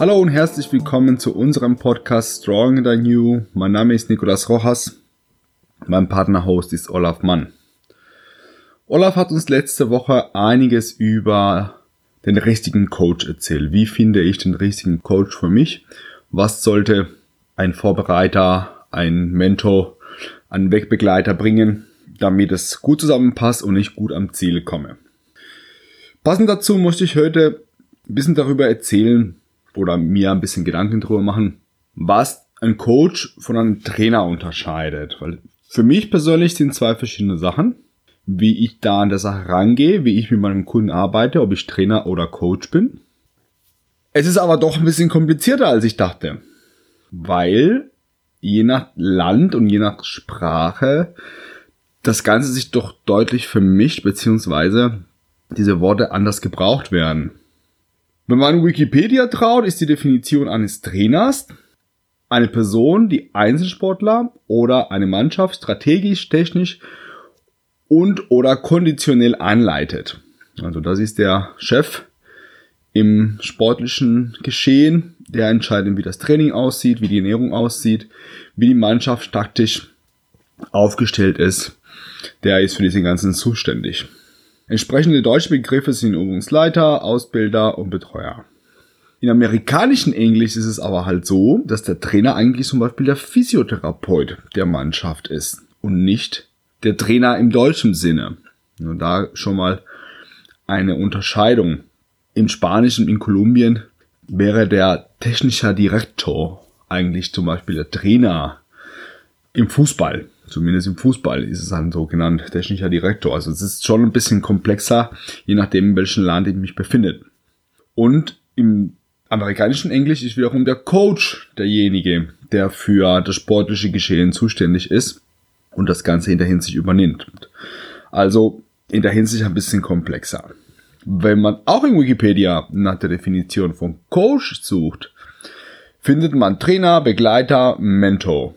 Hallo und herzlich willkommen zu unserem Podcast Strong Than You. Mein Name ist Nicolas Rojas. Mein Partner-Host ist Olaf Mann. Olaf hat uns letzte Woche einiges über den richtigen Coach erzählt. Wie finde ich den richtigen Coach für mich? Was sollte ein Vorbereiter, ein Mentor, ein Wegbegleiter bringen, damit es gut zusammenpasst und ich gut am Ziel komme? Passend dazu möchte ich heute ein bisschen darüber erzählen, oder mir ein bisschen Gedanken drüber machen, was ein Coach von einem Trainer unterscheidet. Weil für mich persönlich sind zwei verschiedene Sachen. Wie ich da an der Sache rangehe, wie ich mit meinem Kunden arbeite, ob ich Trainer oder Coach bin. Es ist aber doch ein bisschen komplizierter, als ich dachte. Weil je nach Land und je nach Sprache das Ganze sich doch deutlich vermischt, beziehungsweise diese Worte anders gebraucht werden. Wenn man Wikipedia traut, ist die Definition eines Trainers eine Person, die Einzelsportler oder eine Mannschaft strategisch, technisch und oder konditionell anleitet. Also das ist der Chef im sportlichen Geschehen, der entscheidet, wie das Training aussieht, wie die Ernährung aussieht, wie die Mannschaft taktisch aufgestellt ist. Der ist für diese ganzen zuständig. Entsprechende deutsche Begriffe sind Übungsleiter, Ausbilder und Betreuer. In amerikanischen Englisch ist es aber halt so, dass der Trainer eigentlich zum Beispiel der Physiotherapeut der Mannschaft ist und nicht der Trainer im deutschen Sinne. Nur da schon mal eine Unterscheidung. Im Spanischen in Kolumbien wäre der technischer Direktor eigentlich zum Beispiel der Trainer im Fußball. Zumindest im Fußball ist es dann so genannt, technischer Direktor. Also es ist schon ein bisschen komplexer, je nachdem, in welchem Land ich mich befinde. Und im amerikanischen Englisch ist wiederum der Coach derjenige, der für das sportliche Geschehen zuständig ist und das Ganze in der Hinsicht übernimmt. Also in der Hinsicht ein bisschen komplexer. Wenn man auch in Wikipedia nach der Definition von Coach sucht, findet man Trainer, Begleiter, Mentor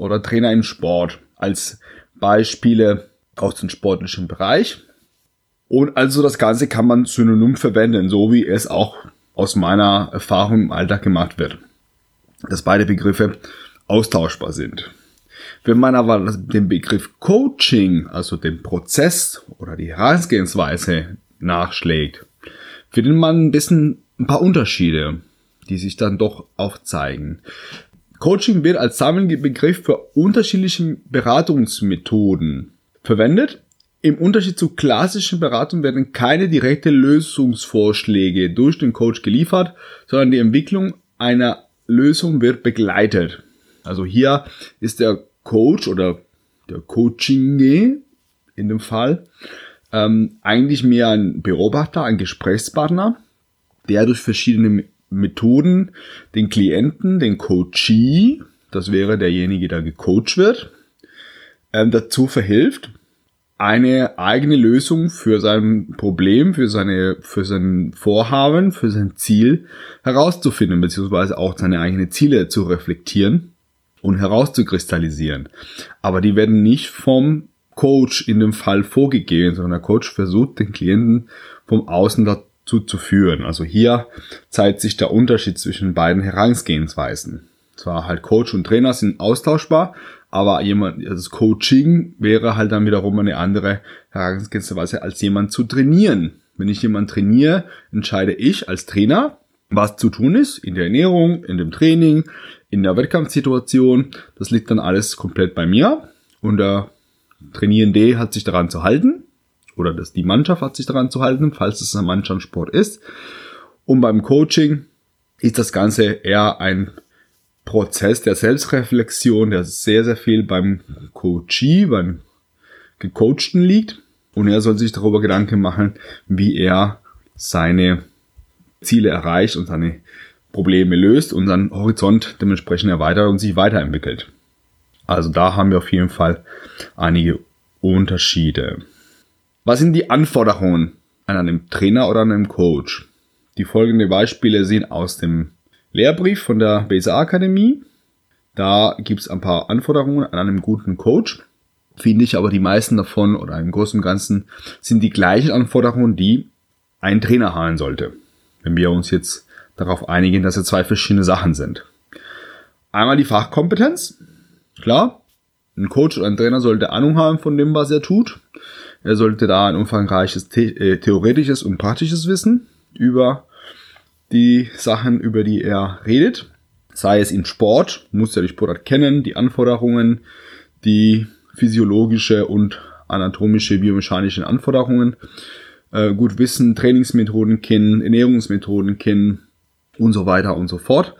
oder Trainer im Sport als Beispiele aus dem sportlichen Bereich. Und also das Ganze kann man synonym verwenden, so wie es auch aus meiner Erfahrung im Alltag gemacht wird. Dass beide Begriffe austauschbar sind. Wenn man aber den Begriff Coaching, also den Prozess oder die Herangehensweise nachschlägt, findet man ein bisschen ein paar Unterschiede, die sich dann doch aufzeigen. Coaching wird als Sammelbegriff für unterschiedliche Beratungsmethoden verwendet. Im Unterschied zu klassischen Beratungen werden keine direkte Lösungsvorschläge durch den Coach geliefert, sondern die Entwicklung einer Lösung wird begleitet. Also hier ist der Coach oder der Coaching in dem Fall ähm, eigentlich mehr ein Beobachter, ein Gesprächspartner, der durch verschiedene Methoden den Klienten, den Coachee, das wäre derjenige, der gecoacht wird, ähm, dazu verhilft, eine eigene Lösung für sein Problem, für seine, für sein Vorhaben, für sein Ziel herauszufinden, beziehungsweise auch seine eigenen Ziele zu reflektieren und herauszukristallisieren. Aber die werden nicht vom Coach in dem Fall vorgegeben, sondern der Coach versucht den Klienten vom Außen zuzuführen. Also hier zeigt sich der Unterschied zwischen beiden Herangehensweisen. Zwar halt Coach und Trainer sind austauschbar, aber jemand, also das Coaching wäre halt dann wiederum eine andere Herangehensweise, als jemand zu trainieren. Wenn ich jemanden trainiere, entscheide ich als Trainer, was zu tun ist in der Ernährung, in dem Training, in der Wettkampfsituation. Das liegt dann alles komplett bei mir und der Trainierende hat sich daran zu halten oder dass die Mannschaft hat sich daran zu halten, falls es ein Mannschaftssport ist. Und beim Coaching ist das Ganze eher ein Prozess der Selbstreflexion, der sehr, sehr viel beim Coachee, beim Gecoachten liegt. Und er soll sich darüber Gedanken machen, wie er seine Ziele erreicht und seine Probleme löst und seinen Horizont dementsprechend erweitert und sich weiterentwickelt. Also da haben wir auf jeden Fall einige Unterschiede. Was sind die Anforderungen an einem Trainer oder einem Coach? Die folgenden Beispiele sind aus dem Lehrbrief von der BSA Akademie. Da gibt es ein paar Anforderungen an einem guten Coach. Finde ich aber die meisten davon oder im Großen und Ganzen sind die gleichen Anforderungen, die ein Trainer haben sollte. Wenn wir uns jetzt darauf einigen, dass es zwei verschiedene Sachen sind. Einmal die Fachkompetenz. Klar, ein Coach oder ein Trainer sollte Ahnung haben von dem, was er tut. Er sollte da ein umfangreiches äh, theoretisches und praktisches Wissen über die Sachen, über die er redet. Sei es im Sport, muss er die Sportart kennen, die Anforderungen, die physiologische und anatomische, biomechanische Anforderungen äh, gut wissen, Trainingsmethoden kennen, Ernährungsmethoden kennen und so weiter und so fort.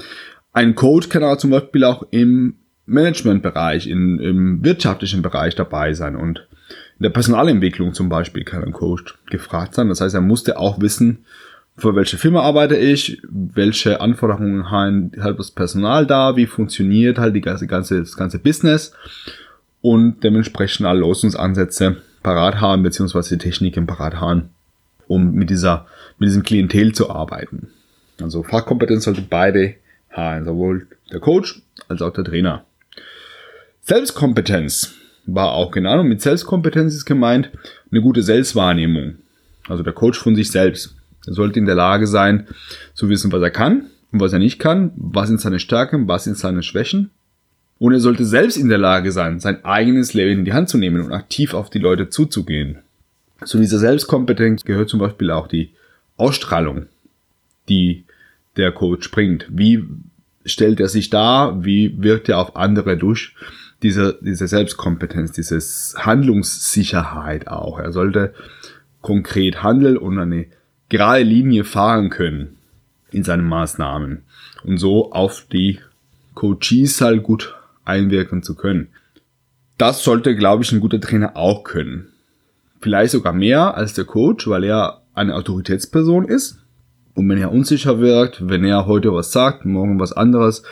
Ein Coach kann aber zum Beispiel auch im Managementbereich, im wirtschaftlichen Bereich dabei sein und in der Personalentwicklung zum Beispiel kann ein Coach gefragt sein. Das heißt, er musste auch wissen, für welche Firma arbeite ich, welche Anforderungen haben halt das Personal da, wie funktioniert halt die ganze, das ganze Business und dementsprechend alle Lösungsansätze parat haben, beziehungsweise die Techniken parat haben, um mit dieser, mit diesem Klientel zu arbeiten. Also Fachkompetenz sollte beide haben, sowohl der Coach als auch der Trainer. Selbstkompetenz war auch genannt und mit Selbstkompetenz ist gemeint eine gute Selbstwahrnehmung. Also der Coach von sich selbst. Er sollte in der Lage sein, zu wissen, was er kann und was er nicht kann, was sind seine Stärken, was sind seine Schwächen. Und er sollte selbst in der Lage sein, sein eigenes Leben in die Hand zu nehmen und aktiv auf die Leute zuzugehen. Zu dieser Selbstkompetenz gehört zum Beispiel auch die Ausstrahlung, die der Coach bringt. Wie stellt er sich dar? Wie wirkt er auf andere durch? Diese, diese Selbstkompetenz, dieses Handlungssicherheit auch. Er sollte konkret handeln und eine gerade Linie fahren können in seinen Maßnahmen und so auf die Coaches halt gut einwirken zu können. Das sollte, glaube ich, ein guter Trainer auch können. Vielleicht sogar mehr als der Coach, weil er eine Autoritätsperson ist. Und wenn er unsicher wirkt, wenn er heute was sagt, morgen was anderes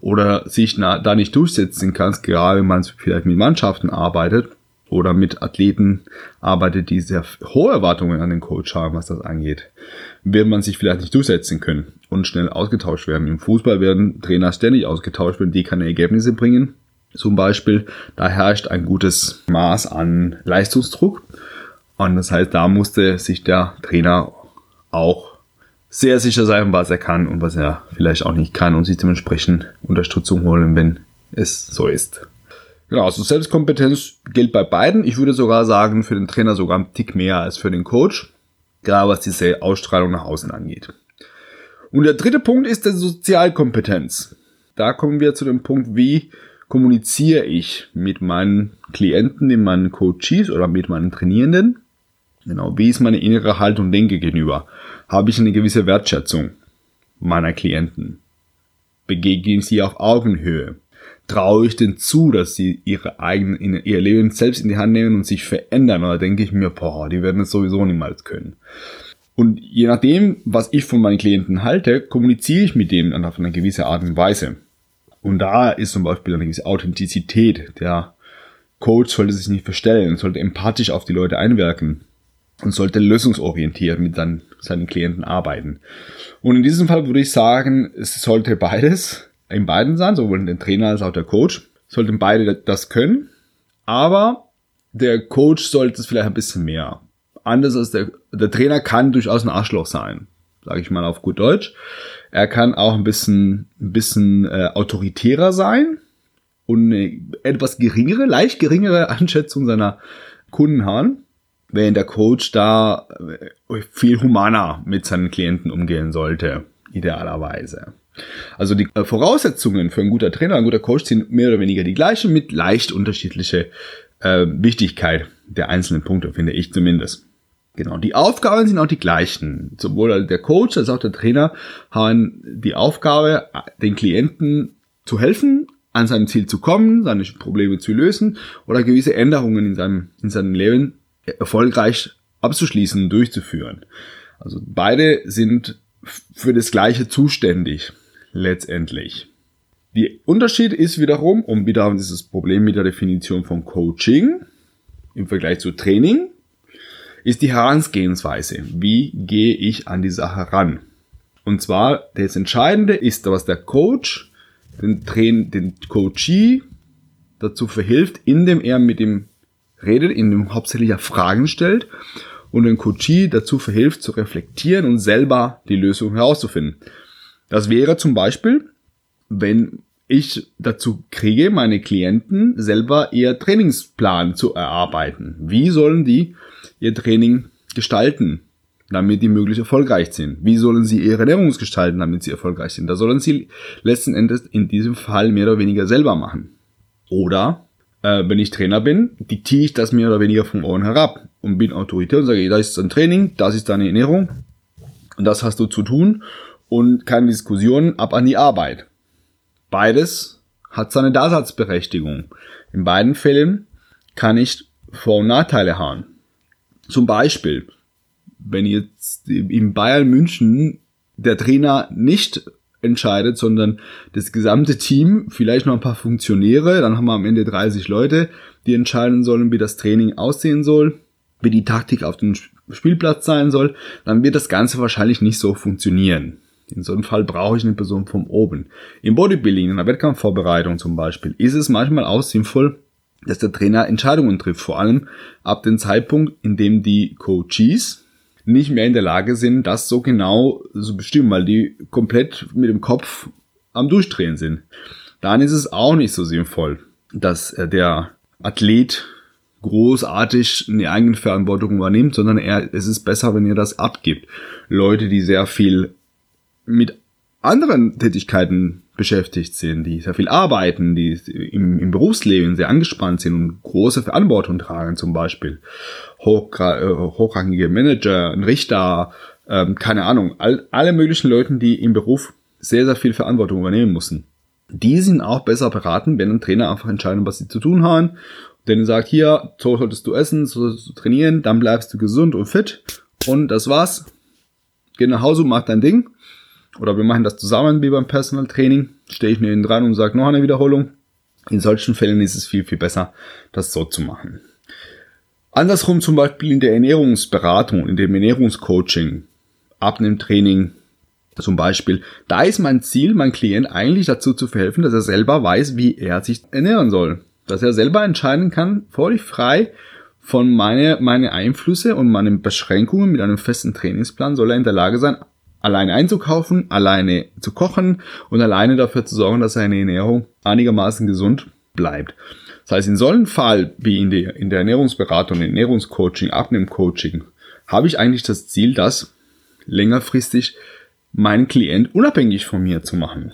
oder sich da nicht durchsetzen kann, gerade wenn man vielleicht mit Mannschaften arbeitet, oder mit Athleten arbeitet, die sehr hohe Erwartungen an den Coach haben, was das angeht, wird man sich vielleicht nicht durchsetzen können und schnell ausgetauscht werden. Im Fußball werden Trainer ständig ausgetauscht, wenn die keine Ergebnisse bringen. Zum Beispiel, da herrscht ein gutes Maß an Leistungsdruck. Und das heißt, da musste sich der Trainer auch sehr sicher sein, was er kann und was er vielleicht auch nicht kann und sich dementsprechend Unterstützung holen, wenn es so ist. Genau, also Selbstkompetenz gilt bei beiden. Ich würde sogar sagen, für den Trainer sogar ein Tick mehr als für den Coach. Gerade was diese Ausstrahlung nach außen angeht. Und der dritte Punkt ist der Sozialkompetenz. Da kommen wir zu dem Punkt, wie kommuniziere ich mit meinen Klienten, mit meinen Coaches oder mit meinen Trainierenden. Genau, wie ist meine innere Haltung Denke gegenüber? Habe ich eine gewisse Wertschätzung meiner Klienten? Begegne ich sie auf Augenhöhe? traue ich denn zu, dass sie ihre eigenen, ihr Leben selbst in die Hand nehmen und sich verändern? Oder denke ich mir, boah, die werden es sowieso niemals können. Und je nachdem, was ich von meinen Klienten halte, kommuniziere ich mit denen auf eine gewisse Art und Weise. Und da ist zum Beispiel eine gewisse Authentizität. Der Coach sollte sich nicht verstellen, sollte empathisch auf die Leute einwirken und sollte lösungsorientiert mit seinen, seinen Klienten arbeiten. Und in diesem Fall würde ich sagen, es sollte beides in beiden sein, sowohl der Trainer als auch der Coach. Sollten beide das können. Aber der Coach sollte es vielleicht ein bisschen mehr. Anders als der, der Trainer kann durchaus ein Arschloch sein, sage ich mal auf gut Deutsch. Er kann auch ein bisschen, ein bisschen äh, autoritärer sein und eine etwas geringere, leicht geringere Einschätzung seiner Kunden haben, während der Coach da äh, viel humaner mit seinen Klienten umgehen sollte, idealerweise. Also die äh, Voraussetzungen für ein guter Trainer, ein guter Coach sind mehr oder weniger die gleichen mit leicht unterschiedliche äh, Wichtigkeit der einzelnen Punkte, finde ich zumindest. Genau, die Aufgaben sind auch die gleichen. Sowohl der Coach als auch der Trainer haben die Aufgabe, den Klienten zu helfen, an seinem Ziel zu kommen, seine Probleme zu lösen oder gewisse Änderungen in seinem, in seinem Leben erfolgreich abzuschließen und durchzuführen. Also beide sind für das Gleiche zuständig letztendlich. Der Unterschied ist wiederum, um wieder dieses Problem mit der Definition von Coaching im Vergleich zu Training, ist die Herangehensweise. Wie gehe ich an die Sache ran? Und zwar, das Entscheidende ist, was der Coach den, Train den Coachee dazu verhilft, indem er mit dem redet, indem hauptsächlich er Fragen stellt und den Coachee dazu verhilft zu reflektieren und selber die Lösung herauszufinden. Das wäre zum Beispiel, wenn ich dazu kriege, meine Klienten selber ihr Trainingsplan zu erarbeiten. Wie sollen die ihr Training gestalten, damit die möglichst erfolgreich sind? Wie sollen sie ihre Ernährung gestalten, damit sie erfolgreich sind? Das sollen sie letzten Endes in diesem Fall mehr oder weniger selber machen. Oder äh, wenn ich Trainer bin, diktiere ich das mehr oder weniger von oben herab und bin Autorität und sage, das ist ein Training, das ist deine Ernährung und das hast du zu tun und keine Diskussion ab an die Arbeit. Beides hat seine Daseinsberechtigung. In beiden Fällen kann ich Vor- und Nachteile haben. Zum Beispiel, wenn jetzt in Bayern München der Trainer nicht entscheidet, sondern das gesamte Team, vielleicht noch ein paar Funktionäre, dann haben wir am Ende 30 Leute, die entscheiden sollen, wie das Training aussehen soll, wie die Taktik auf dem Spielplatz sein soll, dann wird das Ganze wahrscheinlich nicht so funktionieren. In so einem Fall brauche ich eine Person vom oben. Im Bodybuilding, in der Wettkampfvorbereitung zum Beispiel, ist es manchmal auch sinnvoll, dass der Trainer Entscheidungen trifft, vor allem ab dem Zeitpunkt, in dem die Coaches nicht mehr in der Lage sind, das so genau zu bestimmen, weil die komplett mit dem Kopf am Durchdrehen sind. Dann ist es auch nicht so sinnvoll, dass äh, der Athlet großartig eine Eigenverantwortung übernimmt, sondern er, es ist besser, wenn ihr das abgibt. Leute, die sehr viel mit anderen Tätigkeiten beschäftigt sind, die sehr viel arbeiten, die im, im Berufsleben sehr angespannt sind und große Verantwortung tragen, zum Beispiel hochgra äh, hochrangige Manager, ein Richter, ähm, keine Ahnung, all, alle möglichen Leute, die im Beruf sehr, sehr viel Verantwortung übernehmen müssen. Die sind auch besser beraten, wenn ein Trainer einfach entscheidet, was sie zu tun haben. Denn er sagt, hier, so solltest du essen, so solltest du trainieren, dann bleibst du gesund und fit. Und das war's. Geh nach Hause, mach dein Ding oder wir machen das zusammen wie beim Personal Training, stehe ich neben dran und sage noch eine Wiederholung. In solchen Fällen ist es viel, viel besser, das so zu machen. Andersrum zum Beispiel in der Ernährungsberatung, in dem Ernährungscoaching, Abnehmtraining zum Beispiel, da ist mein Ziel, mein Klient eigentlich dazu zu verhelfen, dass er selber weiß, wie er sich ernähren soll. Dass er selber entscheiden kann, völlig frei von meine, meine Einflüsse und meinen Beschränkungen mit einem festen Trainingsplan soll er in der Lage sein, alleine einzukaufen, alleine zu kochen und alleine dafür zu sorgen, dass seine Ernährung einigermaßen gesund bleibt. Das heißt, in so einem Fall wie in der, in der Ernährungsberatung, Ernährungscoaching, Abnehmcoaching, habe ich eigentlich das Ziel, das längerfristig meinen Klient unabhängig von mir zu machen.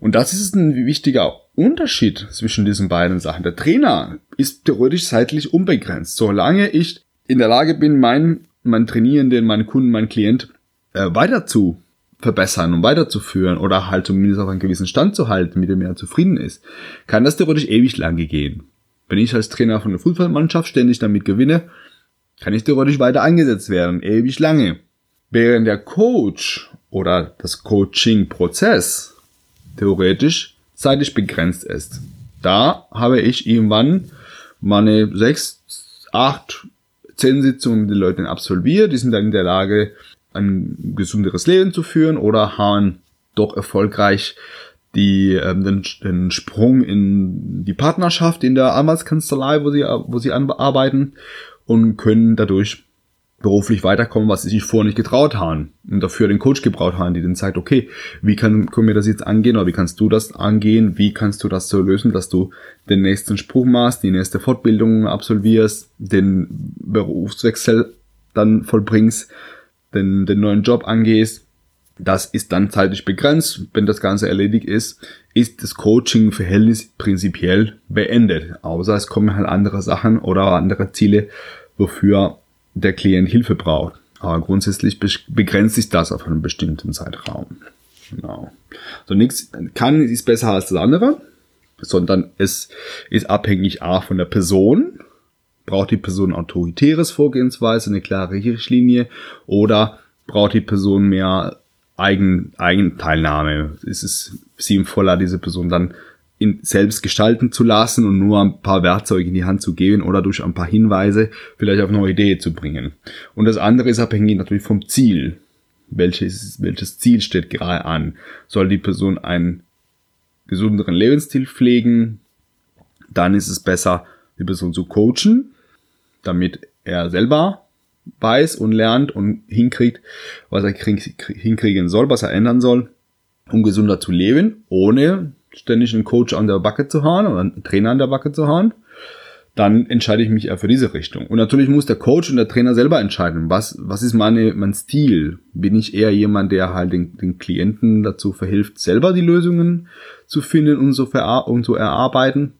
Und das ist ein wichtiger Unterschied zwischen diesen beiden Sachen. Der Trainer ist theoretisch zeitlich unbegrenzt. Solange ich in der Lage bin, meinen, meinen Trainierenden, meinen Kunden, meinen Klient äh, weiter zu verbessern und weiterzuführen oder halt zumindest auf einen gewissen Stand zu halten, mit dem er zufrieden ist, kann das theoretisch ewig lange gehen. Wenn ich als Trainer von der Fußballmannschaft ständig damit gewinne, kann ich theoretisch weiter eingesetzt werden, ewig lange. Während der Coach oder das Coaching-Prozess theoretisch zeitlich begrenzt ist. Da habe ich irgendwann meine sechs, acht, zehn Sitzungen mit den Leuten absolviert. Die sind dann in der Lage, ein gesunderes Leben zu führen oder haben doch erfolgreich die, ähm, den, den Sprung in die Partnerschaft in der Anwaltskanzlei, wo sie, wo sie arbeiten und können dadurch beruflich weiterkommen, was sie sich vorher nicht getraut haben und dafür den Coach gebraucht haben, die dann sagt, okay, wie kann, können wir das jetzt angehen oder wie kannst du das angehen, wie kannst du das so lösen, dass du den nächsten Sprung machst, die nächste Fortbildung absolvierst, den Berufswechsel dann vollbringst den, den neuen Job angehst, das ist dann zeitlich begrenzt. Wenn das Ganze erledigt ist, ist das Coaching-Verhältnis prinzipiell beendet. Außer es kommen halt andere Sachen oder andere Ziele, wofür der Klient Hilfe braucht. Aber grundsätzlich begrenzt sich das auf einen bestimmten Zeitraum. Genau. So nichts kann ist besser als das andere, sondern es ist abhängig auch von der Person, Braucht die Person autoritäres Vorgehensweise, eine klare Richtlinie oder braucht die Person mehr Eigen, Eigenteilnahme? Ist es sinnvoller, diese Person dann in, selbst gestalten zu lassen und nur ein paar Werkzeuge in die Hand zu geben oder durch ein paar Hinweise vielleicht auf neue Ideen zu bringen. Und das andere ist abhängig natürlich vom Ziel. Welches, welches Ziel steht gerade an? Soll die Person einen gesünderen Lebensstil pflegen? Dann ist es besser, die Person zu coachen damit er selber weiß und lernt und hinkriegt, was er hinkriegen soll, was er ändern soll. um gesunder zu leben, ohne ständig einen Coach an der Backe zu haben oder einen Trainer an der Backe zu haben, dann entscheide ich mich eher für diese Richtung. Und natürlich muss der Coach und der Trainer selber entscheiden, was, was ist meine, mein Stil? Bin ich eher jemand, der halt den, den Klienten dazu verhilft, selber die Lösungen zu finden und so, und so erarbeiten?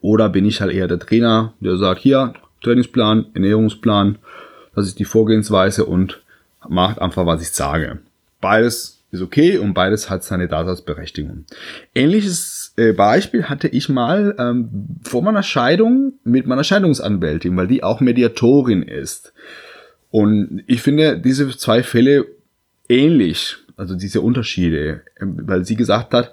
Oder bin ich halt eher der Trainer, der sagt, hier, Trainingsplan, Ernährungsplan, das ist die Vorgehensweise und macht einfach, was ich sage. Beides ist okay und beides hat seine Daseinsberechtigung. Ähnliches äh, Beispiel hatte ich mal ähm, vor meiner Scheidung mit meiner Scheidungsanwältin, weil die auch Mediatorin ist. Und ich finde diese zwei Fälle ähnlich, also diese Unterschiede, ähm, weil sie gesagt hat,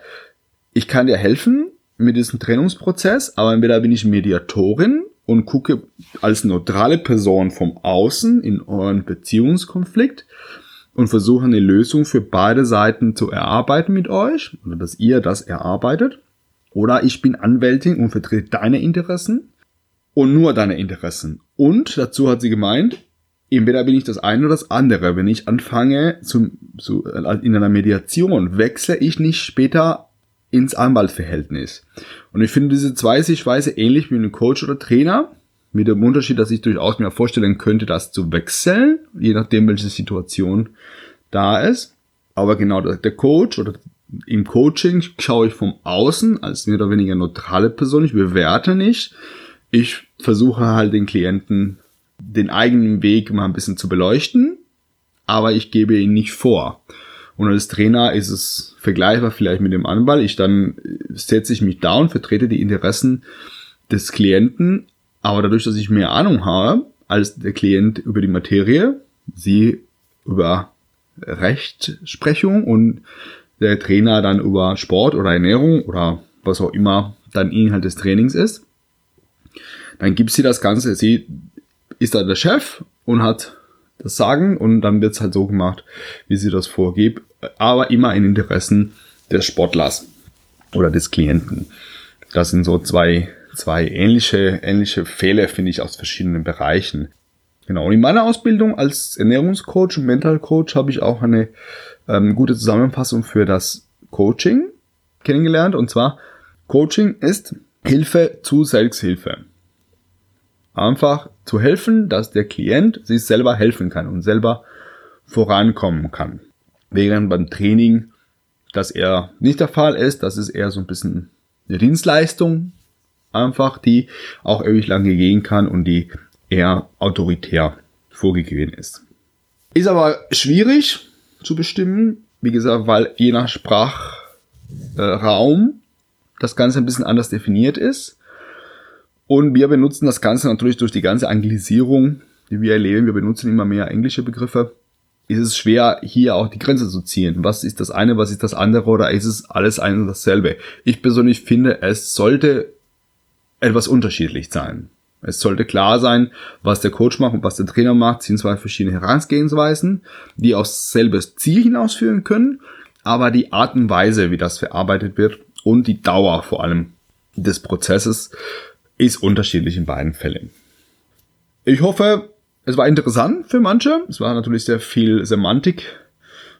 ich kann dir helfen mit diesem Trennungsprozess, aber entweder bin ich Mediatorin und gucke als neutrale Person vom Außen in euren Beziehungskonflikt und versuche eine Lösung für beide Seiten zu erarbeiten mit euch oder dass ihr das erarbeitet. Oder ich bin Anwältin und vertrete deine Interessen und nur deine Interessen. Und dazu hat sie gemeint, entweder bin ich das eine oder das andere. Wenn ich anfange zum, zu, in einer Mediation, wechsle ich nicht später ins Anwaltverhältnis. Und ich finde diese zwei Sichtweise ähnlich wie ein Coach oder Trainer, mit dem Unterschied, dass ich durchaus mir vorstellen könnte, das zu wechseln, je nachdem, welche Situation da ist. Aber genau der Coach oder im Coaching schaue ich vom Außen als mehr oder weniger neutrale Person. Ich bewerte nicht. Ich versuche halt den Klienten den eigenen Weg mal ein bisschen zu beleuchten, aber ich gebe ihn nicht vor. Und als Trainer ist es vergleichbar vielleicht mit dem Anwalt. Ich dann setze ich mich da und vertrete die Interessen des Klienten, aber dadurch, dass ich mehr Ahnung habe als der Klient über die Materie, sie über Rechtsprechung und der Trainer dann über Sport oder Ernährung oder was auch immer dann Inhalt des Trainings ist, dann gibt sie das Ganze, sie ist da der Chef und hat das Sagen und dann wird es halt so gemacht, wie sie das vorgibt, aber immer in Interessen des Sportlers oder des Klienten. Das sind so zwei zwei ähnliche, ähnliche Fehler, finde ich, aus verschiedenen Bereichen. Genau. Und in meiner Ausbildung als Ernährungscoach und Mental Coach habe ich auch eine ähm, gute Zusammenfassung für das Coaching kennengelernt. Und zwar, Coaching ist Hilfe zu Selbsthilfe. Einfach zu helfen, dass der Klient sich selber helfen kann und selber vorankommen kann. Während beim Training das eher nicht der Fall ist, das ist eher so ein bisschen eine Dienstleistung, einfach, die auch ewig lange gehen kann und die eher autoritär vorgegeben ist. Ist aber schwierig zu bestimmen, wie gesagt, weil je nach Sprachraum das Ganze ein bisschen anders definiert ist. Und wir benutzen das Ganze natürlich durch die ganze Anglisierung, die wir erleben. Wir benutzen immer mehr englische Begriffe. Ist es schwer, hier auch die Grenze zu ziehen. Was ist das eine, was ist das andere oder ist es alles ein und dasselbe? Ich persönlich finde, es sollte etwas unterschiedlich sein. Es sollte klar sein, was der Coach macht und was der Trainer macht, sind zwei verschiedene Herangehensweisen, die aufs selbe Ziel hinausführen können, aber die Art und Weise, wie das verarbeitet wird und die Dauer vor allem des Prozesses ist unterschiedlich in beiden Fällen. Ich hoffe, es war interessant für manche. Es war natürlich sehr viel Semantik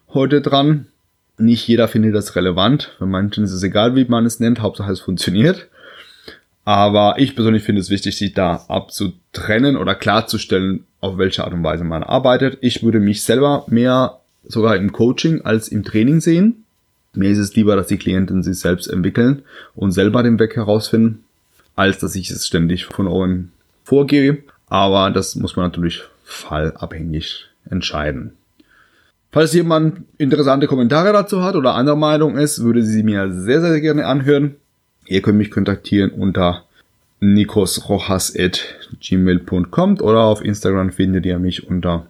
heute dran. Nicht jeder findet das relevant. Für manchen ist es egal, wie man es nennt. Hauptsache es funktioniert. Aber ich persönlich finde es wichtig, sich da abzutrennen oder klarzustellen, auf welche Art und Weise man arbeitet. Ich würde mich selber mehr sogar im Coaching als im Training sehen. Mir ist es lieber, dass die Klienten sich selbst entwickeln und selber den Weg herausfinden, als dass ich es ständig von oben vorgebe. Aber das muss man natürlich fallabhängig entscheiden. Falls jemand interessante Kommentare dazu hat oder anderer Meinung ist, würde sie mir sehr, sehr gerne anhören. Ihr könnt mich kontaktieren unter nikosrojas.gmail.com oder auf Instagram findet ihr mich unter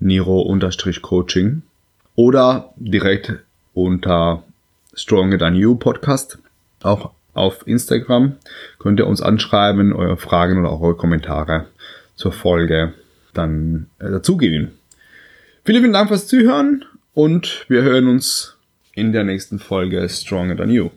niro-coaching oder direkt unter Stronger Than You Podcast. Auch auf Instagram könnt ihr uns anschreiben, eure Fragen oder auch eure Kommentare zur Folge dann äh, dazugeben. Vielen, vielen Dank fürs Zuhören und wir hören uns in der nächsten Folge Stronger Than You.